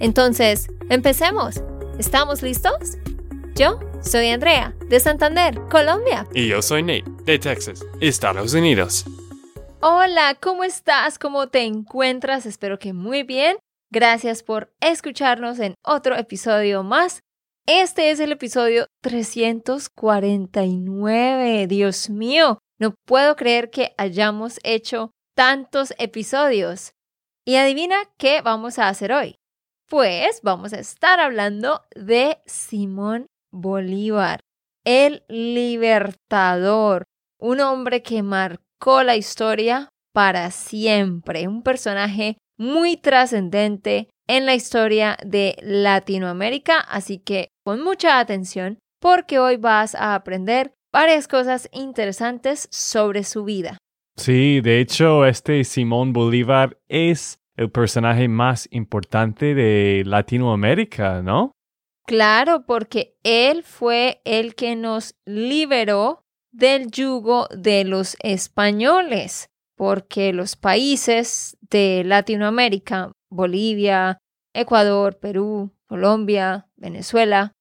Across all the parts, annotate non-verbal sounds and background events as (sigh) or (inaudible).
Entonces, empecemos. ¿Estamos listos? Yo soy Andrea, de Santander, Colombia. Y yo soy Nate, de Texas, Estados Unidos. Hola, ¿cómo estás? ¿Cómo te encuentras? Espero que muy bien. Gracias por escucharnos en otro episodio más este es el episodio 349. Dios mío, no puedo creer que hayamos hecho tantos episodios. Y adivina qué vamos a hacer hoy. Pues vamos a estar hablando de Simón Bolívar, el libertador, un hombre que marcó la historia para siempre, un personaje muy trascendente en la historia de Latinoamérica, así que con mucha atención porque hoy vas a aprender varias cosas interesantes sobre su vida. Sí, de hecho, este Simón Bolívar es el personaje más importante de Latinoamérica, ¿no? Claro, porque él fue el que nos liberó del yugo de los españoles, porque los países de Latinoamérica, Bolivia, Ecuador, Perú, Colombia, Venezuela,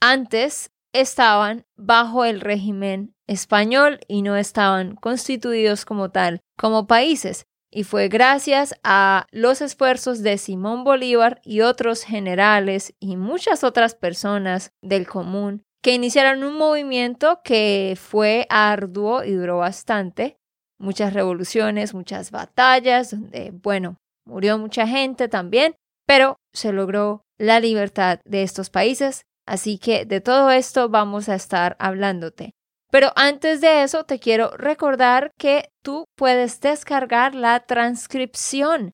antes estaban bajo el régimen español y no estaban constituidos como tal, como países. Y fue gracias a los esfuerzos de Simón Bolívar y otros generales y muchas otras personas del común que iniciaron un movimiento que fue arduo y duró bastante. Muchas revoluciones, muchas batallas, donde, bueno, murió mucha gente también, pero se logró la libertad de estos países. Así que de todo esto vamos a estar hablándote. Pero antes de eso te quiero recordar que tú puedes descargar la transcripción.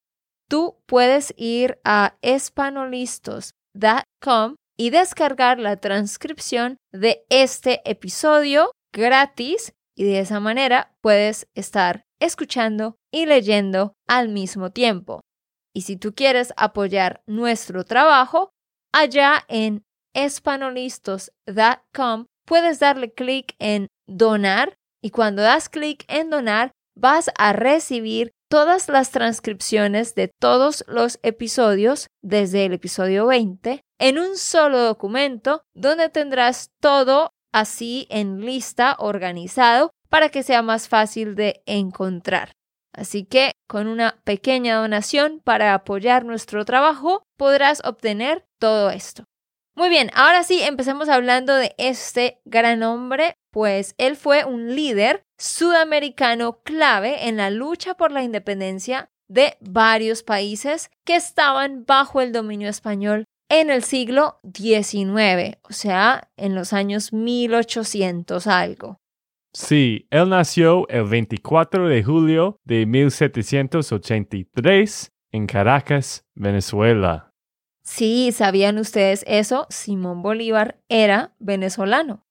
Tú puedes ir a espanolistos.com y descargar la transcripción de este episodio gratis y de esa manera puedes estar escuchando y leyendo al mismo tiempo. Y si tú quieres apoyar nuestro trabajo, allá en espanolistos.com puedes darle clic en donar y cuando das clic en donar vas a recibir todas las transcripciones de todos los episodios desde el episodio 20 en un solo documento donde tendrás todo así en lista organizado para que sea más fácil de encontrar. Así que con una pequeña donación para apoyar nuestro trabajo podrás obtener todo esto. Muy bien, ahora sí, empecemos hablando de este gran hombre, pues él fue un líder sudamericano clave en la lucha por la independencia de varios países que estaban bajo el dominio español en el siglo XIX, o sea, en los años 1800 algo. Sí, él nació el 24 de julio de 1783 en Caracas, Venezuela. Sí, ¿sabían ustedes eso? Simón Bolívar era venezolano.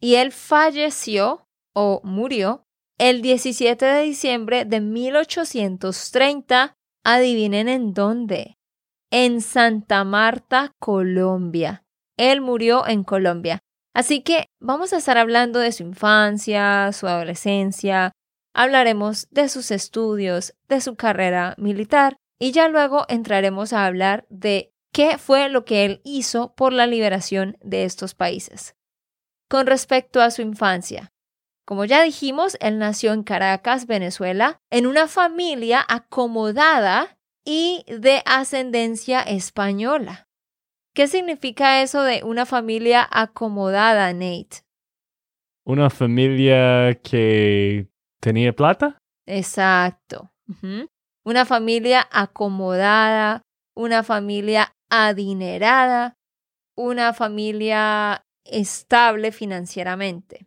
Y él falleció o murió el 17 de diciembre de 1830. Adivinen en dónde. En Santa Marta, Colombia. Él murió en Colombia. Así que vamos a estar hablando de su infancia, su adolescencia, hablaremos de sus estudios, de su carrera militar y ya luego entraremos a hablar de qué fue lo que él hizo por la liberación de estos países. Con respecto a su infancia, como ya dijimos, él nació en Caracas, Venezuela, en una familia acomodada y de ascendencia española. ¿Qué significa eso de una familia acomodada, Nate? Una familia que tenía plata. Exacto. Una familia acomodada, una familia adinerada, una familia estable financieramente.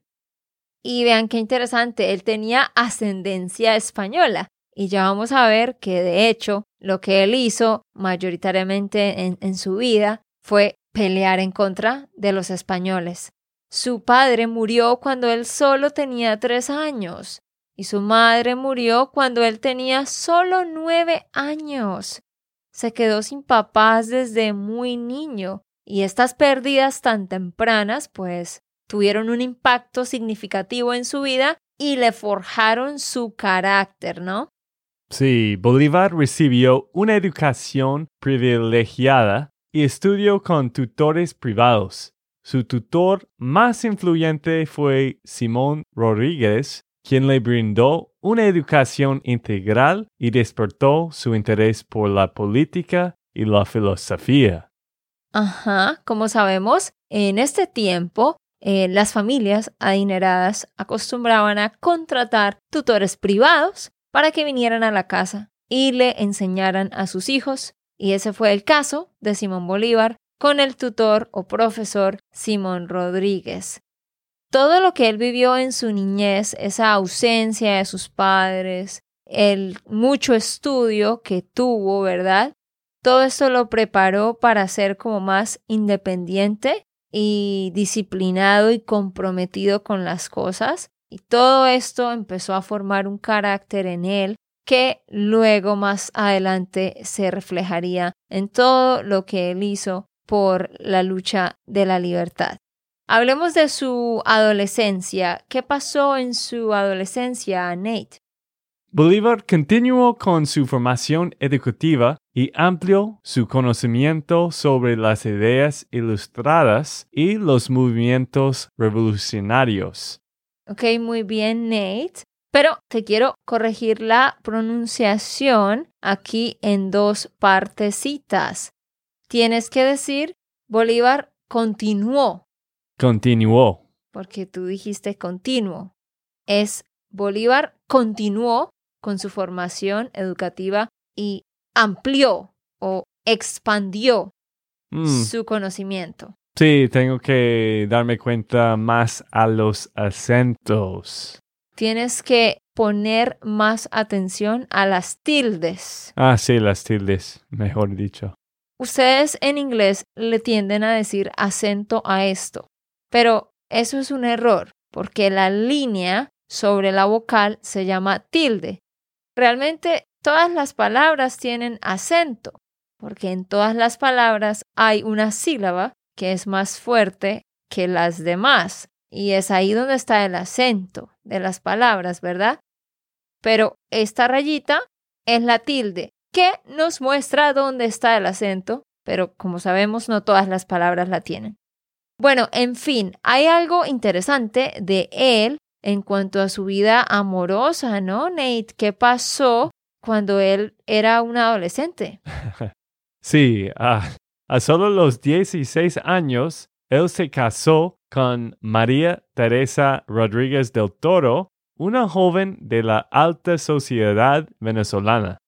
Y vean qué interesante, él tenía ascendencia española. Y ya vamos a ver que de hecho lo que él hizo mayoritariamente en, su vida fue pelear en contra de los españoles. Su padre murió cuando él solo tenía tres años y su madre murió cuando él tenía solo nueve años. Se quedó sin papás desde muy niño y estas pérdidas tan tempranas pues tuvieron un impacto significativo en su vida y le forjaron su carácter, ¿no? Sí, Bolívar recibió una educación privilegiada y estudió con tutores privados. Su tutor más influyente fue Simón Rodríguez, quien le brindó una educación integral y despertó su interés por la política y la filosofía. Ajá, como sabemos, en este tiempo eh, las familias adineradas acostumbraban a contratar tutores privados para que vinieran a la casa y le enseñaran a sus hijos. Y ese fue el caso de Simón Bolívar con el tutor o profesor Simón Rodríguez. Todo lo que él vivió en su niñez, esa ausencia de sus padres, el mucho estudio que tuvo, ¿verdad? Todo esto lo preparó para ser como más independiente y disciplinado y comprometido con las cosas. Y todo esto empezó a formar un carácter en él que luego más adelante se reflejaría en todo lo que él hizo por la lucha de la libertad. Hablemos de su adolescencia. ¿Qué pasó en su adolescencia, Nate? Bolívar continuó con su formación educativa y amplió su conocimiento sobre las ideas ilustradas y los movimientos revolucionarios. Ok, muy bien, Nate. Pero te quiero corregir la pronunciación aquí en dos partecitas. Tienes que decir Bolívar continuó. Continuó. Porque tú dijiste continuo. Es Bolívar continuó con su formación educativa y amplió o expandió Mm, su conocimiento. Sí, tengo que darme cuenta más a los acentos. Tienes que poner más atención a las tildes. Ah, sí, las tildes, mejor dicho. Ustedes en inglés le tienden a decir acento a esto, pero eso es un error porque la línea sobre la vocal se llama tilde. Realmente todas las palabras tienen acento, porque en todas las palabras hay una sílaba que es más fuerte que las demás, y es ahí donde está el acento de las palabras, ¿verdad? Pero esta rayita es la tilde, que nos muestra dónde está el acento, pero como sabemos no todas las palabras la tienen. Bueno, en fin, hay algo interesante de él en cuanto a su vida amorosa, ¿no, Nate? ¿Qué pasó cuando él era un adolescente? (laughs) Sí, ah, a solo los 16 años, él se casó con María Teresa Rodríguez del Toro, una joven de la alta sociedad venezolana.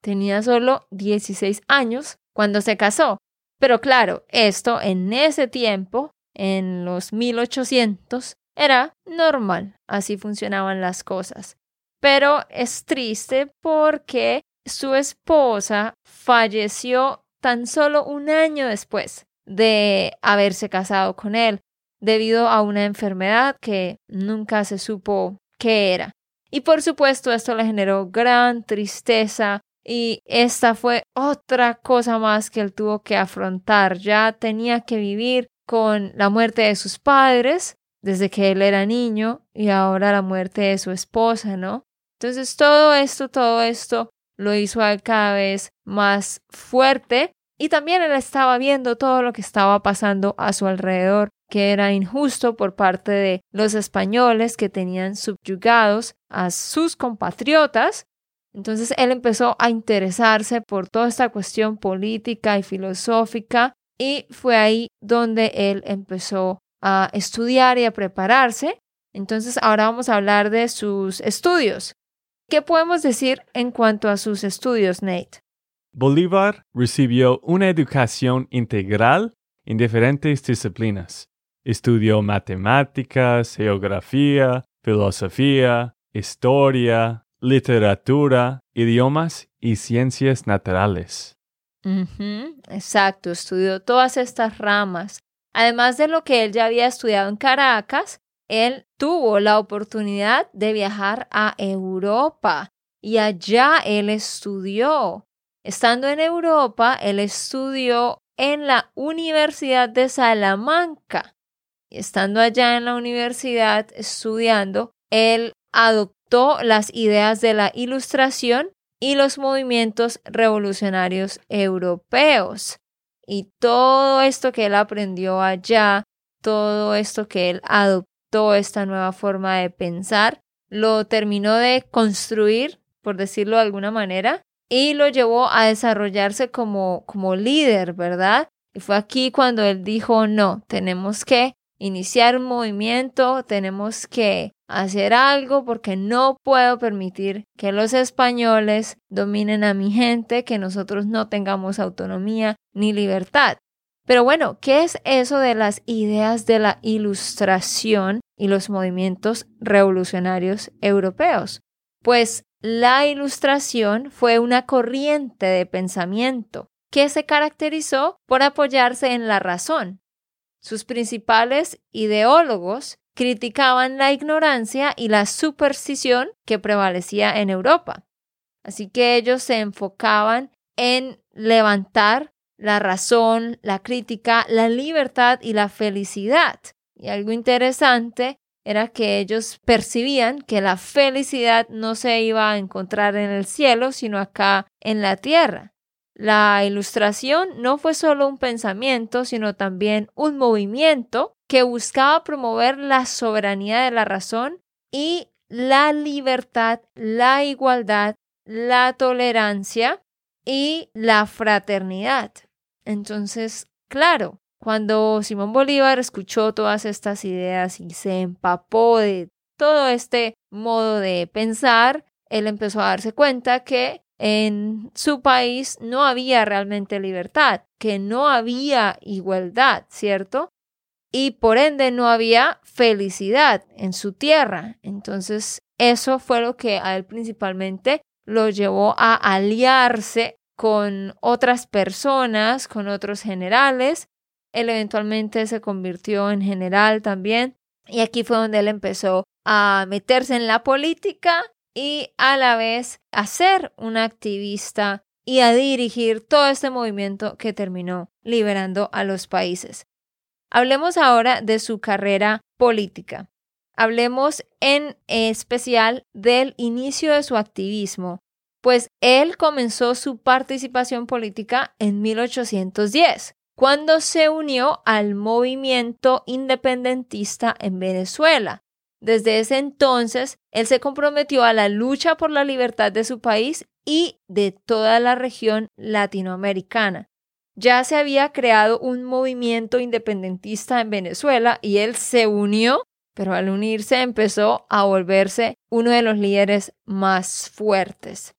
Tenía solo 16 años cuando se casó. Pero claro, esto en ese tiempo, en los 1800, era normal. Así funcionaban las cosas. Pero es triste porque su esposa falleció tan solo un año después de haberse casado con él, debido a una enfermedad que nunca se supo qué era. Y por supuesto esto le generó gran tristeza y esta fue otra cosa más que él tuvo que afrontar. Ya tenía que vivir con la muerte de sus padres desde que él era niño y ahora la muerte de su esposa, ¿no? Entonces todo esto, todo esto lo hizo cada vez más fuerte y también él estaba viendo todo lo que estaba pasando a su alrededor, que era injusto por parte de los españoles que tenían subyugados a sus compatriotas. Entonces él empezó a interesarse por toda esta cuestión política y filosófica y fue ahí donde él empezó a estudiar y a prepararse. Entonces ahora vamos a hablar de sus estudios. ¿Qué podemos decir en cuanto a sus estudios, Nate? Bolívar recibió una educación integral en diferentes disciplinas. Estudió matemáticas, geografía, filosofía, historia, literatura, idiomas y ciencias naturales. exacto, estudió todas estas ramas. Además de lo que él ya había estudiado en Caracas, él tuvo la oportunidad de viajar a Europa y allá él estudió. Estando en Europa, él estudió en la Universidad de Salamanca. Y estando allá en la universidad estudiando, él adoptó las ideas de la ilustración y los movimientos revolucionarios europeos. Y todo esto que él aprendió allá, todo esto que él adoptó, esta nueva forma de pensar, lo terminó de construir, por decirlo de alguna manera, y lo llevó a desarrollarse como, como líder, ¿verdad? Y fue aquí cuando él dijo, no, tenemos que iniciar un movimiento, tenemos que hacer algo porque no puedo permitir que los españoles dominen a mi gente, que nosotros no tengamos autonomía ni libertad. Pero bueno, ¿qué es eso de las ideas de la ilustración y los movimientos revolucionarios europeos? Pues la ilustración fue una corriente de pensamiento que se caracterizó por apoyarse en la razón, sus principales ideólogos criticaban la ignorancia y la superstición que prevalecía en Europa. Así que ellos se enfocaban en levantar la razón, la crítica, la libertad y la felicidad. Y algo interesante era que ellos percibían que la felicidad no se iba a encontrar en el cielo, sino acá en la tierra. La ilustración no fue solo un pensamiento, sino también un movimiento que buscaba promover la soberanía de la razón y la libertad, la igualdad, la tolerancia y la fraternidad. Entonces, claro, cuando Simón Bolívar escuchó todas estas ideas y se empapó de todo este modo de pensar, él empezó a darse cuenta que en su país no había realmente libertad, que no había igualdad, ¿cierto? Y por ende no había felicidad en su tierra. Entonces, eso fue lo que a él principalmente lo llevó a aliarse con otras personas, con otros generales. Él eventualmente se convirtió en general también. Y aquí fue donde él empezó a meterse en la política y a la vez a ser un activista y a dirigir todo este movimiento que terminó liberando a los países. Hablemos ahora de su carrera política. Hablemos en especial del inicio de su activismo, pues él comenzó su participación política en 1810, cuando se unió al movimiento independentista en Venezuela, desde ese entonces, él se comprometió a la lucha por la libertad de su país y de toda la región latinoamericana. Ya se había creado un movimiento independentista en Venezuela y él se unió, pero al unirse empezó a volverse uno de los líderes más fuertes.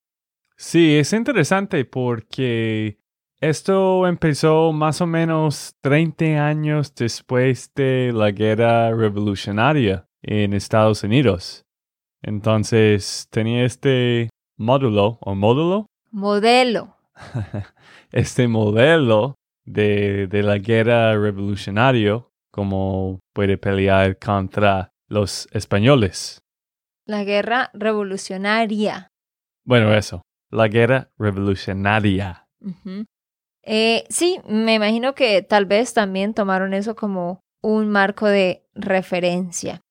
Sí, es interesante porque esto empezó más o menos 30 años después de la guerra revolucionaria en Estados Unidos. Entonces tenía este módulo o módulo. Modelo. (laughs) este modelo de, de la guerra revolucionaria, como puede pelear contra los españoles. La guerra revolucionaria. Bueno, eso, la guerra revolucionaria. Eh, sí, me imagino que tal vez también tomaron eso como un marco de referencia.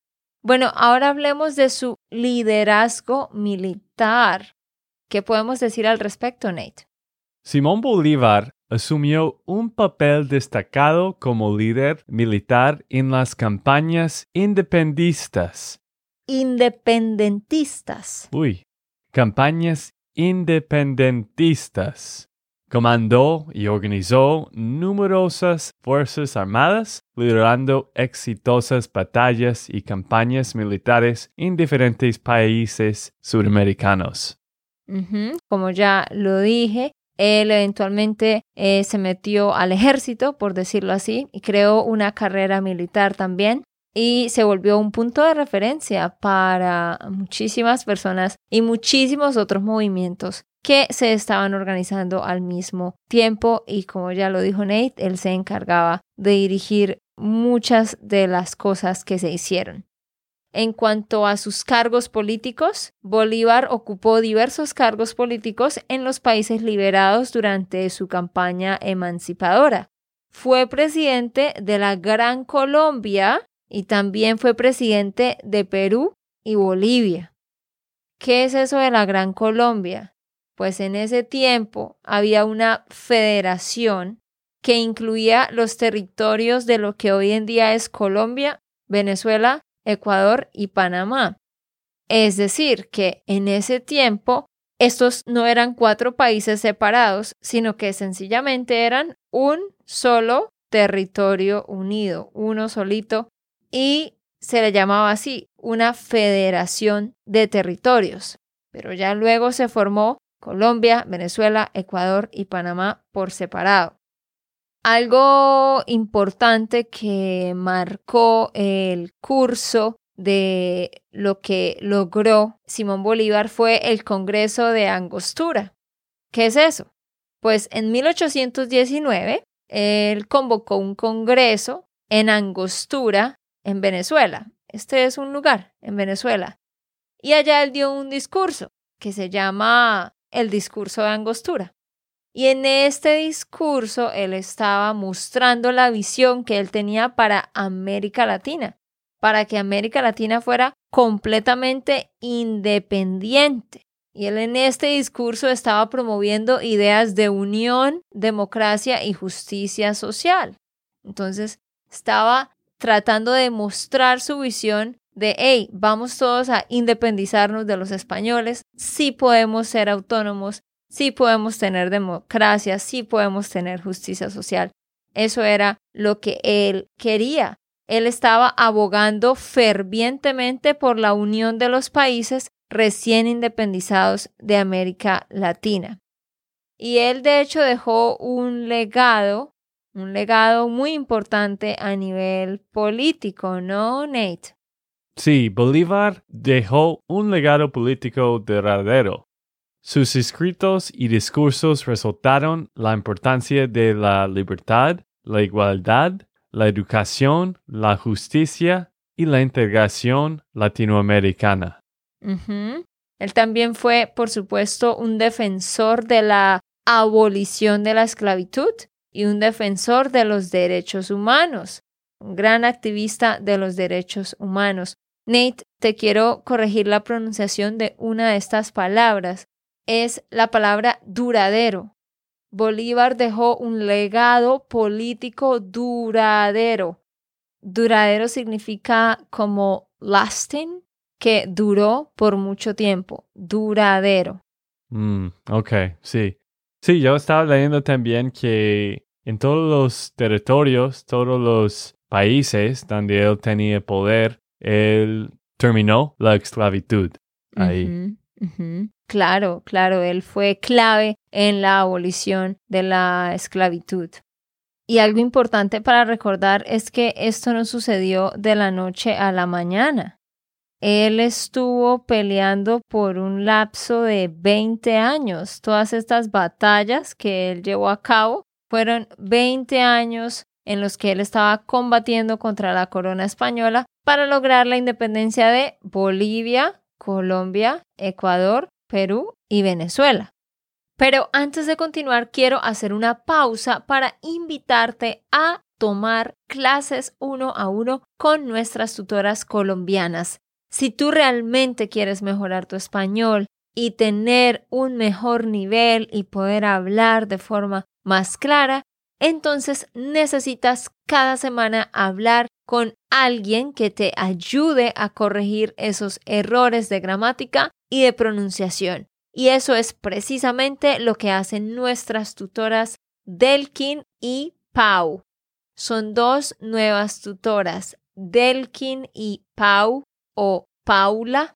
Bueno, ahora hablemos de su liderazgo militar. ¿Qué podemos decir al respecto, Nate? Simón Bolívar asumió un papel destacado como líder militar en las campañas independistas. Independentistas. Uy, campañas independentistas. Comandó y organizó numerosas fuerzas armadas, liderando exitosas batallas y campañas militares en diferentes países sudamericanos. Como ya lo dije, él eventualmente eh, se metió al ejército, por decirlo así, y creó una carrera militar también y se volvió un punto de referencia para muchísimas personas y muchísimos otros movimientos que se estaban organizando al mismo tiempo y como ya lo dijo Nate, él se encargaba de dirigir muchas de las cosas que se hicieron. En cuanto a sus cargos políticos, Bolívar ocupó diversos cargos políticos en los países liberados durante su campaña emancipadora. Fue presidente de la Gran Colombia y también fue presidente de Perú y Bolivia. ¿Qué es eso de la Gran Colombia? Pues en ese tiempo había una federación que incluía los territorios de lo que hoy en día es Colombia, Venezuela, Ecuador y Panamá. Es decir, que en ese tiempo estos no eran cuatro países separados, sino que sencillamente eran un solo territorio unido, uno solito, y se le llamaba así, una federación de territorios. Pero ya luego se formó Colombia, Venezuela, Ecuador y Panamá por separado. Algo importante que marcó el curso de lo que logró Simón Bolívar fue el Congreso de Angostura. ¿Qué es eso? Pues en 1819 él convocó un congreso en Angostura, en Venezuela. Este es un lugar en Venezuela. Y allá él dio un discurso que se llama el discurso de Angostura. Y en este discurso él estaba mostrando la visión que él tenía para América Latina, para que América Latina fuera completamente independiente. Y él en este discurso estaba promoviendo ideas de unión, democracia y justicia social. Entonces estaba tratando de mostrar su visión de, hey, vamos todos a independizarnos de los españoles, sí podemos ser autónomos, sí podemos tener democracia, sí podemos tener justicia social. Eso era lo que él quería. Él estaba abogando fervientemente por la unión de los países recién independizados de América Latina. Y él de hecho dejó un legado, un legado muy importante a nivel político, ¿no, Nate? Sí, Bolívar dejó un legado político duradero. Sus escritos y discursos resaltaron la importancia de la libertad, la igualdad, la educación, la justicia y la integración latinoamericana. Él también fue, por supuesto, un defensor de la abolición de la esclavitud y un defensor de los derechos humanos, un gran activista de los derechos humanos. Nate, te quiero corregir la pronunciación de una de estas palabras es la palabra duradero. Bolívar dejó un legado político duradero. Duradero significa como lasting, que duró por mucho tiempo. Duradero. Mm, ok, sí. Sí, yo estaba leyendo también que en todos los territorios, todos los países donde él tenía poder, él terminó la esclavitud ahí. Claro, claro, él fue clave en la abolición de la esclavitud. Y algo importante para recordar es que esto no sucedió de la noche a la mañana. Él estuvo peleando por un lapso de 20 años. Todas estas batallas que él llevó a cabo fueron 20 años en los que él estaba combatiendo contra la corona española para lograr la independencia de Bolivia, Colombia, Ecuador, Perú y Venezuela. Pero antes de continuar, quiero hacer una pausa para invitarte a tomar clases uno a uno con nuestras tutoras colombianas. Si tú realmente quieres mejorar tu español y tener un mejor nivel y poder hablar de forma más clara, entonces necesitas cada semana hablar con alguien que te ayude a corregir esos errores de gramática y de pronunciación. Y eso es precisamente lo que hacen nuestras tutoras Delkin y Pau. Son dos nuevas tutoras, Delkin y Pau o Paula.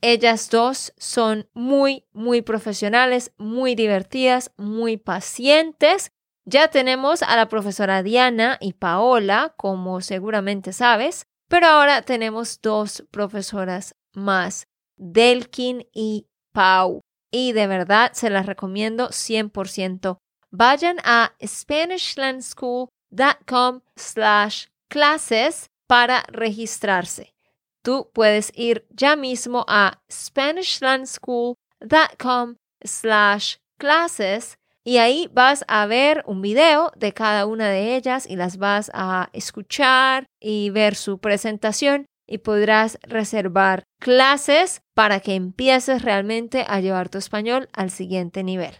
Ellas dos son muy, muy profesionales, muy divertidas, muy pacientes ya tenemos a la profesora Diana y Paola, como seguramente sabes, pero ahora tenemos dos profesoras más, Delkin y Pau. y de verdad se las recomiendo 100%. Vayan a SpanishLandSchool.com slash clases para registrarse. Tú puedes ir ya mismo a SpanishLandSchool.com slash clases y ahí vas a ver un video de cada una de ellas y las vas a escuchar y ver su presentación y podrás reservar clases para que empieces realmente a llevar tu español al siguiente nivel.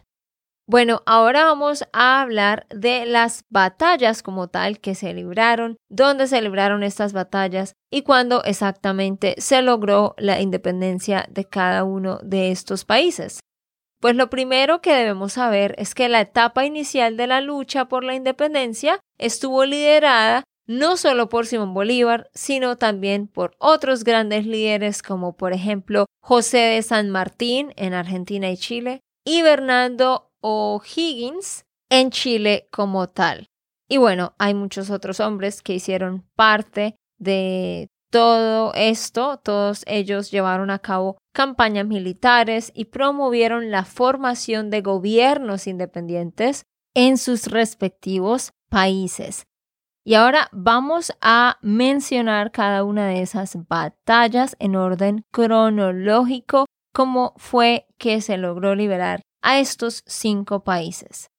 Bueno, ahora vamos a hablar de las batallas como tal que se libraron, dónde se libraron estas batallas y cuándo exactamente se logró la independencia de cada uno de estos países. Pues lo primero que debemos saber es que la etapa inicial de la lucha por la independencia estuvo liderada no solo por Simón Bolívar, sino también por otros grandes líderes como por ejemplo José de San Martín en Argentina y Chile y Bernardo O'Higgins en Chile como tal. Y bueno, hay muchos otros hombres que hicieron parte de todo esto, todos ellos llevaron a cabo campañas militares y promovieron la formación de gobiernos independientes en sus respectivos países. Y ahora vamos a mencionar cada una de esas batallas en orden cronológico, cómo fue que se logró liberar a estos cinco países.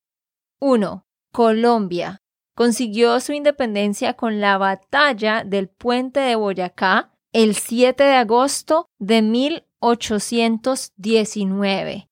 1. Colombia. Consiguió su independencia con la batalla del puente de Boyacá el 7 de agosto de 1819.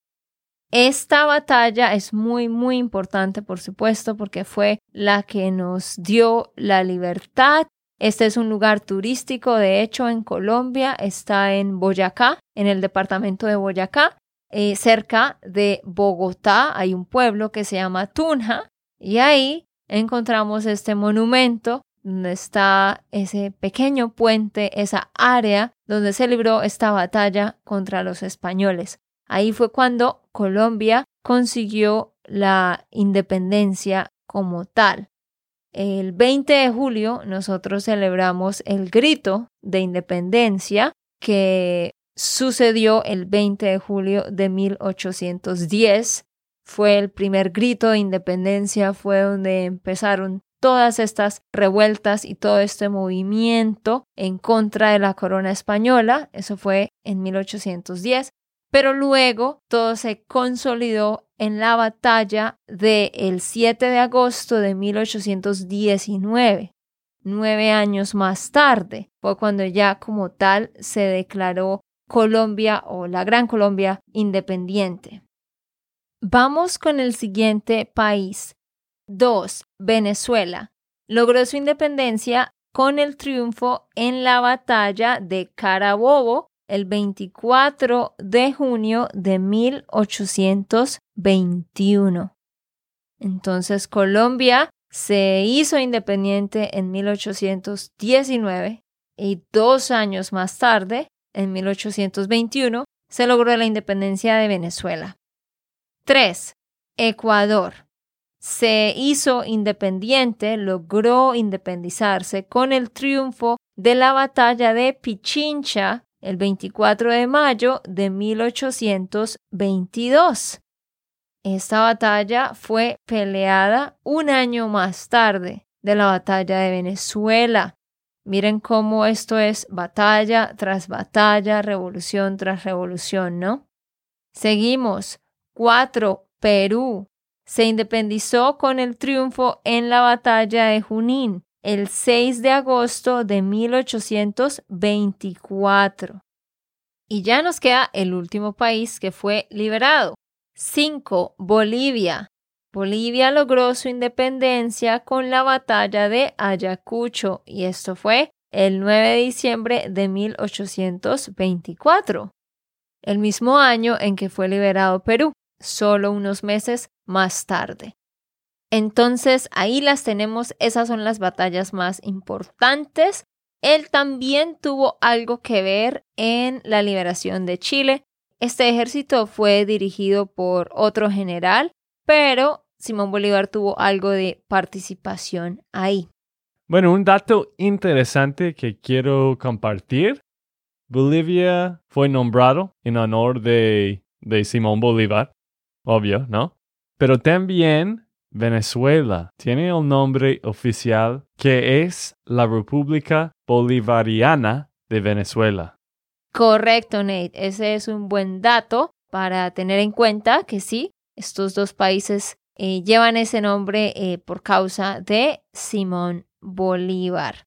Esta batalla es muy, muy importante, por supuesto, porque fue la que nos dio la libertad. Este es un lugar turístico, de hecho, en Colombia, está en Boyacá, en el departamento de Boyacá. Eh, cerca de Bogotá hay un pueblo que se llama Tunja y ahí encontramos este monumento donde está ese pequeño puente, esa área donde se libró esta batalla contra los españoles. Ahí fue cuando Colombia consiguió la independencia como tal. El 20 de julio nosotros celebramos el grito de independencia que sucedió el 20 de julio de 1810. Fue el primer grito de independencia, fue donde empezaron todas estas revueltas y todo este movimiento en contra de la corona española. Eso fue en 1810 pero luego todo se consolidó en la batalla del 7 de agosto de 1819. Nueve años más tarde fue cuando ya como tal se declaró Colombia o la Gran Colombia independiente. Vamos con el siguiente país. 2. Venezuela. Logró su independencia con el triunfo en la batalla de Carabobo el 24 de junio de 1821. Entonces Colombia se hizo independiente en 1819 y dos años más tarde, en 1821, se logró la independencia de Venezuela. 3. Ecuador. Se hizo independiente, logró independizarse con el triunfo de la batalla de Pichincha el 24 de mayo de 1822. Esta batalla fue peleada un año más tarde de la batalla de Venezuela. Miren cómo esto es batalla tras batalla, revolución tras revolución, ¿no? Seguimos. 4. Perú. Se independizó con el triunfo en la batalla de Junín el 6 de agosto de 1824. Y ya nos queda el último país que fue liberado. 5. Bolivia. Bolivia logró su independencia con la batalla de Ayacucho y esto fue el 9 de diciembre de 1824, el mismo año en que fue liberado Perú, solo unos meses más tarde. Entonces ahí las tenemos, esas son las batallas más importantes. Él también tuvo algo que ver en la liberación de Chile. Este ejército fue dirigido por otro general, pero Simón Bolívar tuvo algo de participación ahí. Bueno, un dato interesante que quiero compartir. Bolivia fue nombrado en honor de de Simón Bolívar, obvio, ¿no? Pero también Venezuela tiene el nombre oficial que es la República Bolivariana de Venezuela. Correcto, Nate. Ese es un buen dato para tener en cuenta que sí, estos dos países eh, llevan ese nombre eh, por causa de Simón Bolívar.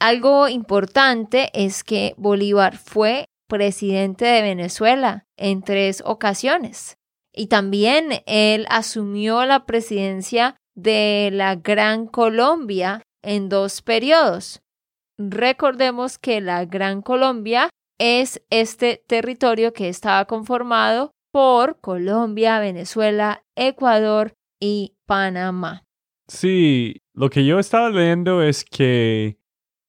Algo importante es que Bolívar fue presidente de Venezuela en tres ocasiones y también él asumió la presidencia de la Gran Colombia en dos periodos. Recordemos que la Gran Colombia es este territorio que estaba conformado por Colombia, Venezuela, Ecuador y Panamá. Sí, lo que yo estaba leyendo es que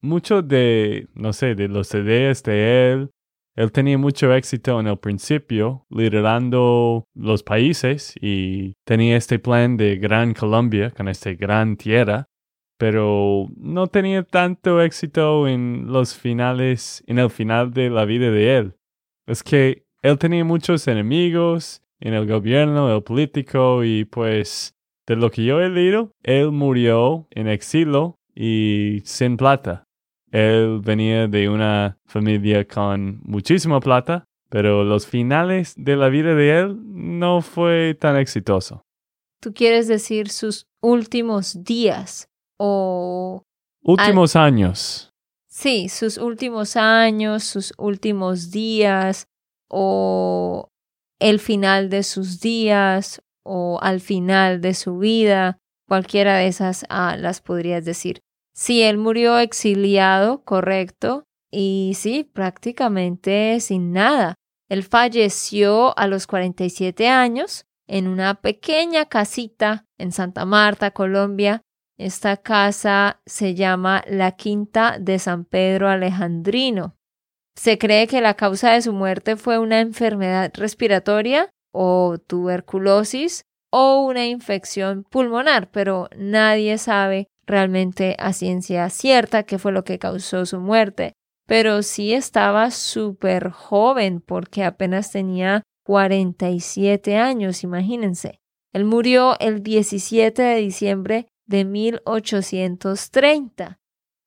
muchos de, no sé, de los ideas de él, él tenía mucho éxito en el principio, liderando los países y tenía este plan de Gran Colombia, con esta gran tierra, pero no tenía tanto éxito en los finales, en el final de la vida de él. Es que él tenía muchos enemigos en el gobierno, el político, y pues de lo que yo he leído, él murió en exilio y sin plata. Él venía de una familia con muchísima plata, pero los finales de la vida de él no fue tan exitoso. ¿Tú quieres decir sus últimos días o... Últimos años. Sí, sus últimos años, sus últimos días o el final de sus días o al final de su vida, cualquiera de esas ah, las podrías decir. Sí, él murió exiliado, correcto, y sí, prácticamente sin nada. Él falleció a los 47 años en una pequeña casita en Santa Marta, Colombia. Esta casa se llama la Quinta de San Pedro Alejandrino. Se cree que la causa de su muerte fue una enfermedad respiratoria o tuberculosis o una infección pulmonar, pero nadie sabe realmente a ciencia cierta qué fue lo que causó su muerte. Pero sí estaba súper joven porque apenas tenía 47 años, imagínense. Él murió el 17 de diciembre de 1830.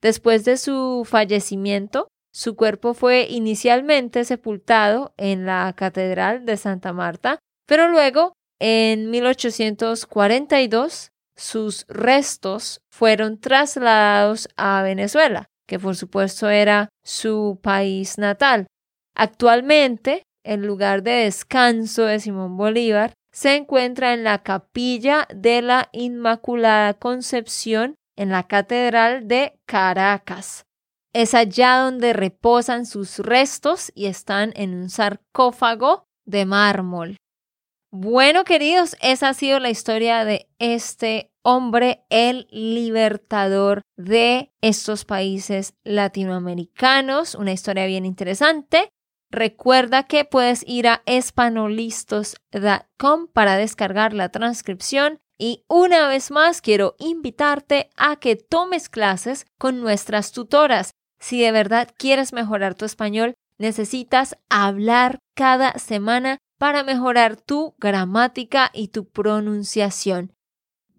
Después de su fallecimiento, su cuerpo fue inicialmente sepultado en la Catedral de Santa Marta, pero luego, en 1842, sus restos fueron trasladados a Venezuela, que por supuesto era su país natal. Actualmente, el lugar de descanso de Simón Bolívar se encuentra en la capilla de la Inmaculada Concepción en la Catedral de Caracas. Es allá donde reposan sus restos y están en un sarcófago de mármol. Bueno, queridos, esa ha sido la historia de este hombre, el libertador de estos países latinoamericanos. Una historia bien interesante. Recuerda que puedes ir a espanolistos.com para descargar la transcripción y una vez más quiero invitarte a que tomes clases con nuestras tutoras. Si de verdad quieres mejorar tu español, necesitas hablar cada semana para mejorar tu gramática y tu pronunciación.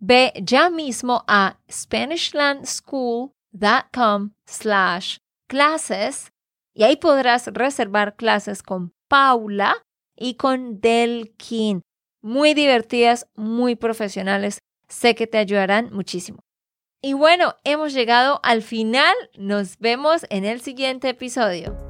Ve ya mismo a SpanishLandSchool.com slash clases y ahí podrás reservar clases con Paula y con Delkin. Muy divertidas, muy profesionales. Sé que te ayudarán muchísimo. Y bueno, hemos llegado al final. Nos vemos en el siguiente episodio.